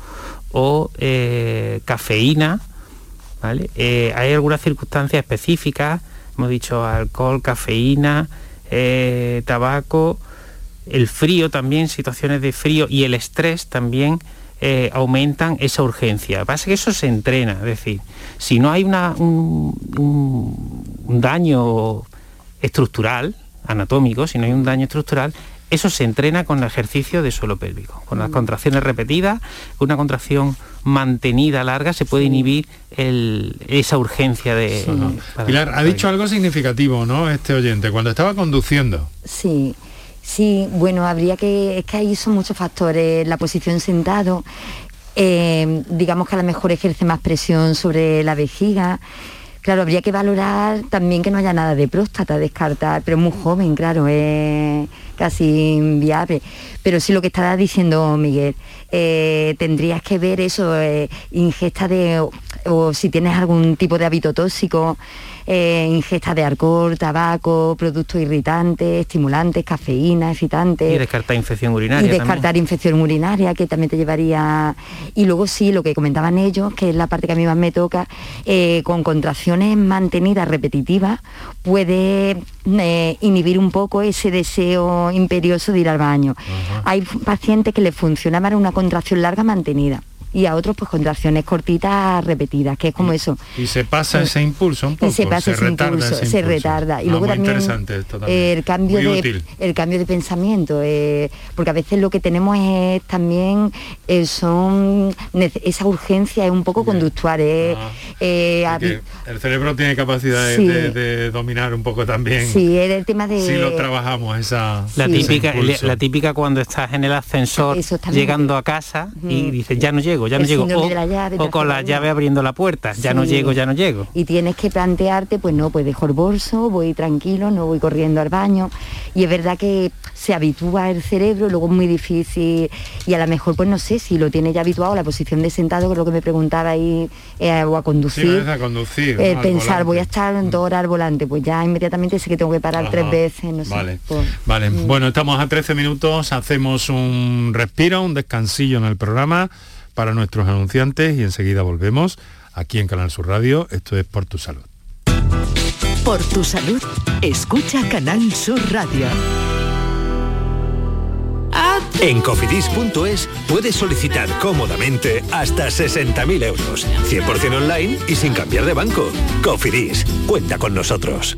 o eh, cafeína. ¿vale? Eh, hay algunas circunstancias específicas, hemos dicho alcohol, cafeína, eh, tabaco, el frío también, situaciones de frío y el estrés también aumentan esa urgencia. Pasa que eso se entrena, es decir, si no hay una, un daño estructural, anatómico, si no hay un daño estructural, eso se entrena con el ejercicio de suelo pélvico. Con las mm. contracciones repetidas, una contracción mantenida larga, se puede inhibir esa urgencia de... Pilar, ha dicho algo significativo, ¿no? Este oyente, cuando estaba conduciendo. Sí. Sí, bueno, habría que, es que ahí son muchos factores, la posición sentado, eh, digamos que a lo mejor ejerce más presión sobre la vejiga, Claro, habría que valorar también que no haya nada de próstata, descartar, pero muy joven, claro, es casi inviable. Pero sí lo que estaba diciendo Miguel, eh, tendrías que ver eso, eh, ingesta de, o si tienes algún tipo de hábito tóxico, eh, ingesta de alcohol, tabaco, productos irritantes, estimulantes, cafeína, excitantes. Y descartar infección urinaria. Y descartar infección urinaria, que también te llevaría... Y luego sí, lo que comentaban ellos, que es la parte que a mí más me toca, eh, con contracciones mantenidas repetitivas, puede eh, inhibir un poco ese deseo imperioso de ir al baño. Hay pacientes que les funciona más una contracción larga mantenida y a otros pues contracciones cortitas repetidas, que es como eso. Y se pasa ese impulso un poco, se pasa ese, impulso, se retarda. Y ah, luego también, el cambio de el cambio de pensamiento, eh, porque a veces lo que tenemos es también eh, son esa urgencia es un poco conductual. Ah, eh, el cerebro tiene capacidad de, dominar un poco también. Sí, es el tema de. Si lo trabajamos esa. La típica, la típica cuando estás en el ascensor llegando a casa y dices ya no llego ya no llego. O, con la llave abriendo la puerta, ya no llego, ya no llego. Y tienes que plantearte, pues no, pues dejo el bolso, voy tranquilo, no voy corriendo al baño. Y es verdad que se habitúa el cerebro, luego es muy difícil. Y a lo mejor, pues no sé, si lo tiene ya habituado, la posición de sentado, que es lo que me preguntaba ahí, eh, o a conducir. a conducir. pensar, voy a estar dos horas al volante, pues ya inmediatamente sé que tengo que parar tres veces, no sé. Vale, vale. Mm. bueno, estamos a 13 minutos, hacemos un respiro, un descansillo en el programa para nuestros anunciantes y enseguida volvemos aquí en Canal Sur Radio. Esto es Por tu Salud. Por tu salud, escucha Canal Sur Radio. En cofidis.es puedes solicitar cómodamente hasta 60.000 euros, 100% online y sin cambiar de banco. Cofidis, cuenta con nosotros.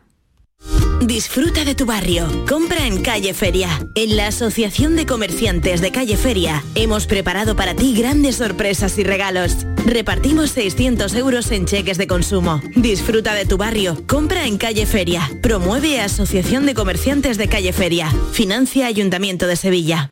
Disfruta de tu barrio. Compra en Calle Feria. En la Asociación de Comerciantes de Calle Feria hemos preparado para ti grandes sorpresas y regalos. Repartimos 600 euros en cheques de consumo. Disfruta de tu barrio. Compra en Calle Feria. Promueve Asociación de Comerciantes de Calle Feria. Financia Ayuntamiento de Sevilla.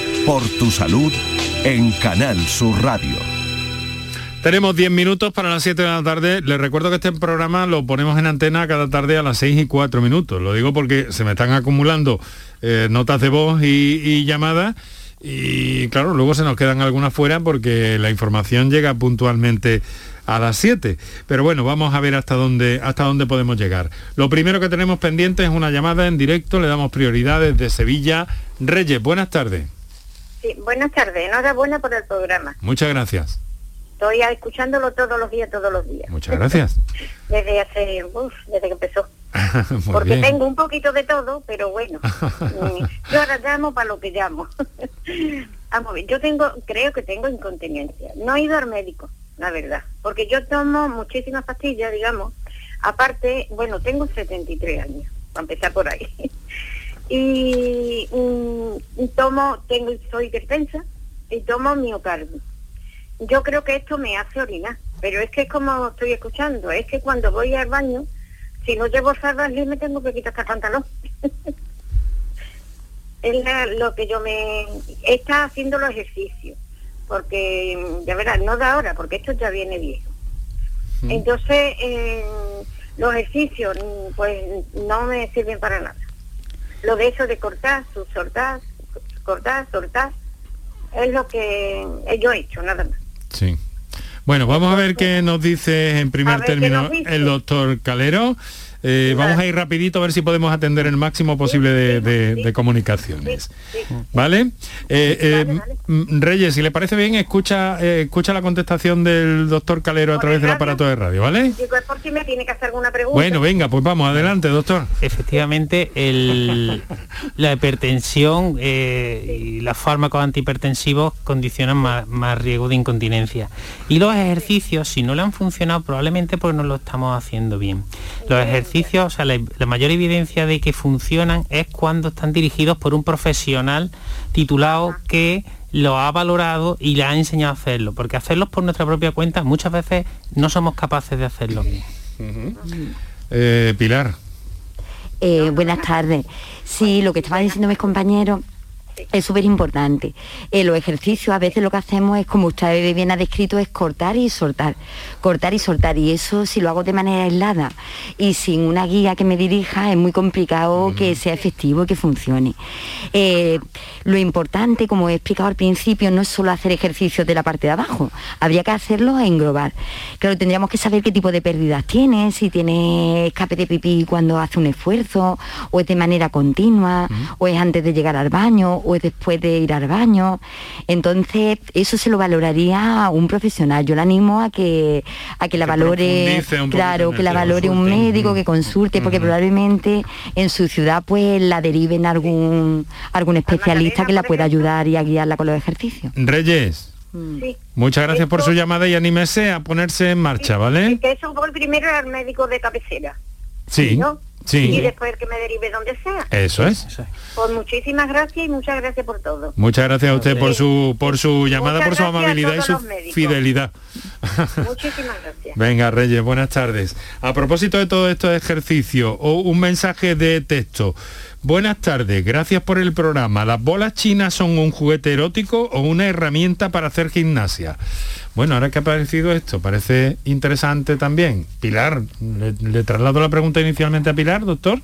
por tu salud en Canal Sur Radio. Tenemos 10 minutos para las 7 de la tarde. Les recuerdo que este programa lo ponemos en antena cada tarde a las 6 y 4 minutos. Lo digo porque se me están acumulando eh, notas de voz y, y llamadas. Y claro, luego se nos quedan algunas fuera porque la información llega puntualmente a las 7. Pero bueno, vamos a ver hasta dónde, hasta dónde podemos llegar. Lo primero que tenemos pendiente es una llamada en directo. Le damos prioridades de Sevilla. Reyes, buenas tardes. Sí, buenas tardes, enhorabuena por el programa. Muchas gracias. Estoy escuchándolo todos los días, todos los días. Muchas gracias. desde hace, uf, desde que empezó. Porque bien. tengo un poquito de todo, pero bueno. mm, yo ahora llamo para lo que llamo. Vamos a ver, yo tengo, creo que tengo incontinencia. No he ido al médico, la verdad. Porque yo tomo muchísimas pastillas, digamos. Aparte, bueno, tengo 73 años, para empezar por ahí. Y mm, tomo, tengo, soy defensa y tomo miocardio. Yo creo que esto me hace orinar, pero es que es como estoy escuchando, es que cuando voy al baño, si no llevo salvas me tengo que quitar hasta el pantalón. es la- lo que yo me... Está haciendo los ejercicios, porque mm, ya verás, no da ahora, porque esto ya viene viejo. Entonces, eh, los ejercicios, mm, pues no me sirven para nada. Lo de eso de cortar, soltar, cortar, soltar, es lo que yo he hecho, nada más. Sí. Bueno, vamos a ver qué nos dice en primer término el doctor Calero. Eh, vamos a ir rapidito a ver si podemos atender el máximo posible de, de- de comunicaciones. ¿Vale? Eh, eh, m- Reyes, si le parece bien, escucha, eh, escucha la contestación del doctor Calero a través del aparato de radio, ¿vale? Digo, es por si me tiene que hacer alguna pregunta. Bueno, venga, pues vamos, adelante, doctor. Efectivamente, el- la hipertensión eh, y los fármacos antihipertensivos condicionan más, más riesgo de incontinencia. Y los ejercicios, si no le han funcionado, probablemente porque no lo estamos haciendo bien. Los ejercicios, o sea, la, la mayor evidencia de que funcionan es cuando están dirigidos por un profesional titulado que lo ha valorado y le ha enseñado a hacerlo, porque hacerlos por nuestra propia cuenta muchas veces no somos capaces de hacerlo bien. Eh, Pilar. Eh, buenas tardes. Sí, lo que estaban diciendo mis compañeros es súper importante. Eh, los ejercicios a veces lo que hacemos es, como usted bien ha descrito, es cortar y soltar. Cortar y soltar. Y eso si lo hago de manera aislada y sin una guía que me dirija es muy complicado que sea efectivo y que funcione. Eh, lo importante, como he explicado al principio, no es solo hacer ejercicios de la parte de abajo. Habría que hacerlos e englobar. Claro, tendríamos que saber qué tipo de pérdidas tiene, si tiene escape de pipí cuando hace un esfuerzo, o es de manera continua, o es antes de llegar al baño, o es después de ir al baño. Entonces, eso se lo valoraría un profesional. Yo le animo a que, a que la valore, claro, que la valore un médico, que consulte, porque probablemente en su ciudad pues la deriven algún, algún especialista que la pueda ayudar y a guiarla con los ejercicios. Reyes, Sí. muchas gracias por su llamada y anímese a ponerse en marcha, ¿vale? Que eso voy primero al médico de cabecera. Sí, ¿no? Y después que me derive donde sea. eso es. Pues muchísimas gracias y muchas gracias por todo. Muchas gracias a usted por su por su llamada, Muchas por su amabilidad y su fidelidad. Muchísimas gracias. Venga, Reyes, buenas tardes. A propósito de todo estos ejercicios, o un mensaje de texto. Buenas tardes, gracias por el programa. ¿Las bolas chinas son un juguete erótico o una herramienta para hacer gimnasia? Bueno, ahora que ha aparecido esto, parece interesante también. Pilar, le, traslado la pregunta inicialmente a Pilar, doctor.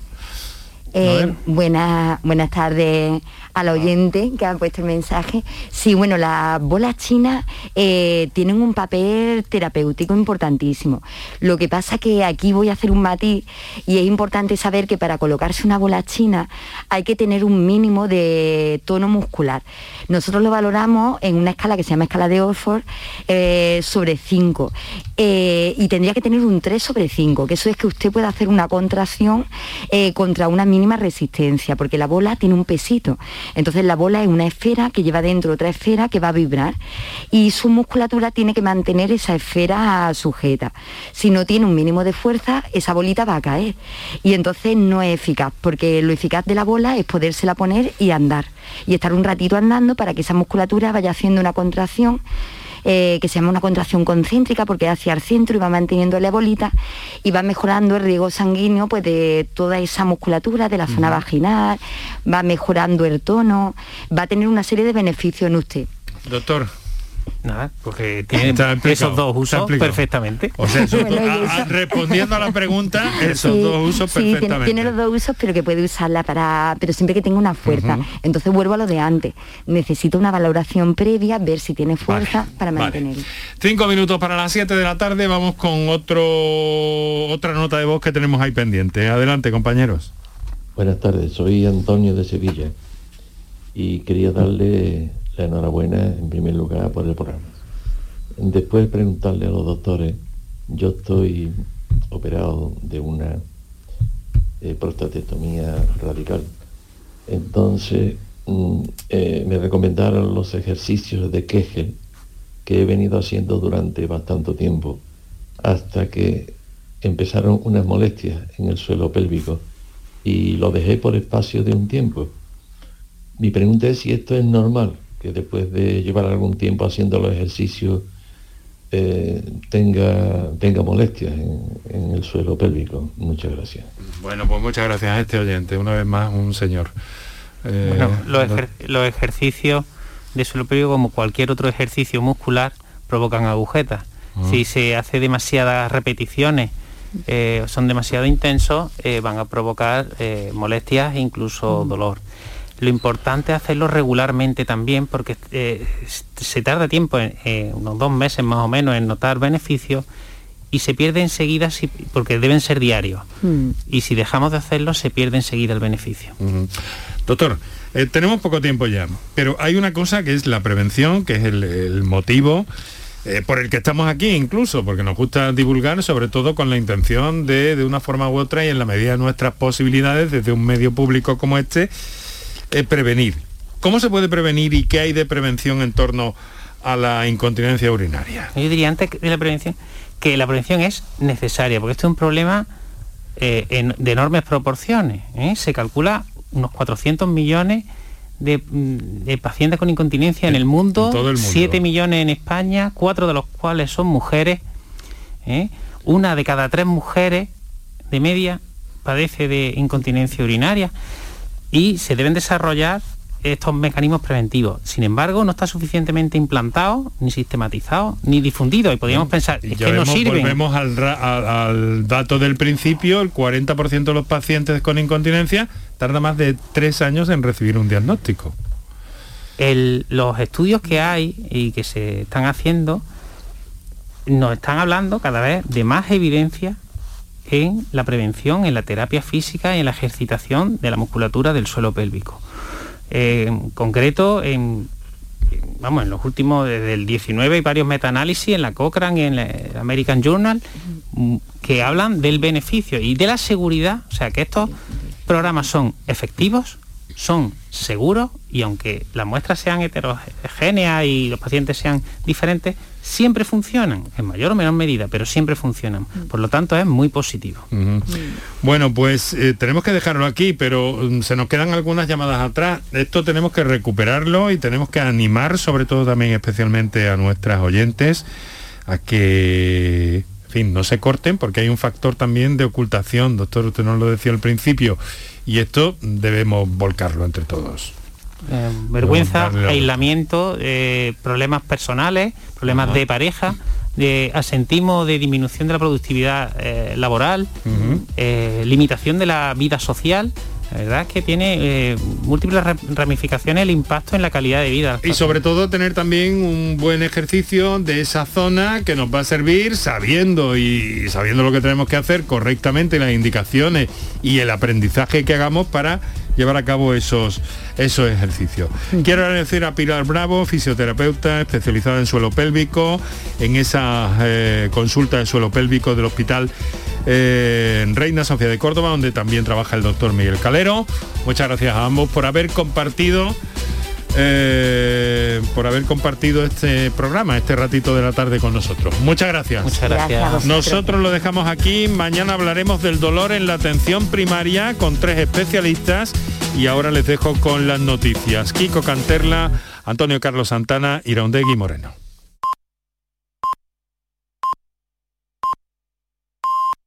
Eh, buenas, buenas tardes al oyente que ha puesto el mensaje. Sí, bueno, las bolas chinas eh, tienen un papel terapéutico importantísimo. Lo que pasa que aquí voy a hacer un matiz y es importante saber que para colocarse una bola china hay que tener un mínimo de tono muscular. Nosotros lo valoramos en una escala que se llama escala de Orford eh, sobre 5 y tendría que tener un 3 sobre 5, que eso es que usted pueda hacer una contracción contra una mínima resistencia, porque la bola tiene un pesito. Entonces la bola es una esfera que lleva dentro otra esfera que va a vibrar y su musculatura tiene que mantener esa esfera sujeta. Si no tiene un mínimo de fuerza, esa bolita va a caer y entonces no es eficaz, porque lo eficaz de la bola es podérsela poner y andar y estar un ratito andando para que esa musculatura vaya haciendo una contracción eh, que se llama una contracción concéntrica porque hacia el centro y va manteniendo la bolita y va mejorando el riego sanguíneo pues de toda esa musculatura de la zona vaginal, va mejorando el tono, va a tener una serie de beneficios en usted. Doctor. Nada, porque tiene esos dos usos perfectamente. O sea, respondiendo a la pregunta, esos dos usos perfectamente. Tiene, los dos usos, pero que puede usarla para, pero siempre que tenga una fuerza. Entonces vuelvo a lo de antes. Necesito una valoración previa, ver si tiene fuerza para mantenerlo. Cinco minutos para las 7 de la tarde, vamos con otro otra nota de voz que tenemos ahí pendiente. Adelante, compañeros. Buenas tardes, soy Antonio de Sevilla y quería darle enhorabuena en primer lugar por el programa. Después de preguntarle a los doctores, yo estoy operado de una eh, prostatectomía radical. Entonces mm, eh, me recomendaron los ejercicios de Kegel que he venido haciendo durante bastante tiempo, hasta que empezaron unas molestias en el suelo pélvico y lo dejé por espacio de un tiempo. Mi pregunta es si esto es normal, que después de llevar algún tiempo haciendo los ejercicios eh, tenga, tenga molestias en, el suelo pélvico. Muchas gracias. Bueno, pues muchas gracias a este oyente, una vez más un señor. Eh, bueno, los, ejercicios de suelo pélvico, como cualquier otro ejercicio muscular, provocan agujetas. Ah. Si se hace demasiadas repeticiones, eh, son demasiado intensos, van a provocar molestias e incluso mm. dolor. Lo importante es hacerlo regularmente también porque eh, se tarda tiempo, unos dos meses más o menos, en notar beneficios y se pierde enseguida porque deben ser diarios. Mm. Y si dejamos de hacerlo, se pierde enseguida el beneficio. Doctor, eh, tenemos poco tiempo ya, pero hay una cosa que es la prevención, que es el, motivo eh, por el que estamos aquí incluso, porque nos gusta divulgar, sobre todo con la intención de, de una forma u otra y en la medida de nuestras posibilidades, desde un medio público como este, es prevenir. ¿Cómo se puede prevenir y qué hay de prevención en torno a la incontinencia urinaria? Yo diría antes de la prevención que la prevención es necesaria, porque esto es un problema eh, de enormes proporciones. ¿eh? Se calcula unos 400 millones mm, de, pacientes con incontinencia en, el, mundo, 7 millones en España, 4 de los cuales son mujeres. ¿eh? Una de cada tres mujeres de media padece de incontinencia urinaria y se deben desarrollar estos mecanismos preventivos. Sin embargo, no está suficientemente implantado, ni sistematizado, ni difundido. Y podríamos pensar, es que no sirven. Volvemos al, dato del principio, el 40% de los pacientes con incontinencia tarda más de tres años en recibir un diagnóstico. los estudios que hay y que se están haciendo nos están hablando cada vez de más evidencia en la prevención, en la terapia física y en la ejercitación de la musculatura del suelo pélvico. en concreto, en, vamos, en los últimos, desde el 19 hay varios metaanálisis en la Cochrane y en la American Journal mm, que hablan del beneficio y de la seguridad, o sea que estos programas son efectivos, son seguros y aunque las muestras sean heterogéneas y los pacientes sean diferentes, siempre funcionan, en mayor o menor medida, pero siempre funcionan. Por lo tanto, es muy positivo. Bueno, pues eh, tenemos que dejarlo aquí, pero mm, se nos quedan algunas llamadas atrás. Esto tenemos que recuperarlo y tenemos que animar, sobre todo también especialmente a nuestras oyentes, a que en fin, no se corten porque hay un factor también de ocultación, doctor, usted nos lo decía al principio, y esto debemos volcarlo entre todos. Eh, vergüenza, aislamiento, problemas personales, problemas de pareja de asentismo de disminución de la productividad laboral, limitación de la vida social la verdad es que tiene eh, múltiples ramificaciones el impacto en la calidad de vida. Y sobre todo tener también un buen ejercicio de esa zona que nos va a servir sabiendo y sabiendo lo que tenemos que hacer correctamente, las indicaciones y el aprendizaje que hagamos para llevar a cabo esos, esos ejercicios. Quiero agradecer a Pilar Bravo, fisioterapeuta especializada en suelo pélvico, en esa eh, consulta de suelo pélvico del Hospital eh, Reina Sofía de Córdoba, donde también trabaja el doctor Miguel Calero. Muchas gracias a ambos por haber compartido eh, por haber compartido este programa, este ratito de la tarde con nosotros. Muchas gracias. Muchas gracias. Nosotros lo dejamos aquí. Mañana hablaremos del dolor en la atención primaria con tres especialistas y ahora les dejo con las noticias. Kiko Canterla, Antonio Carlos Santana y Raundegui Moreno.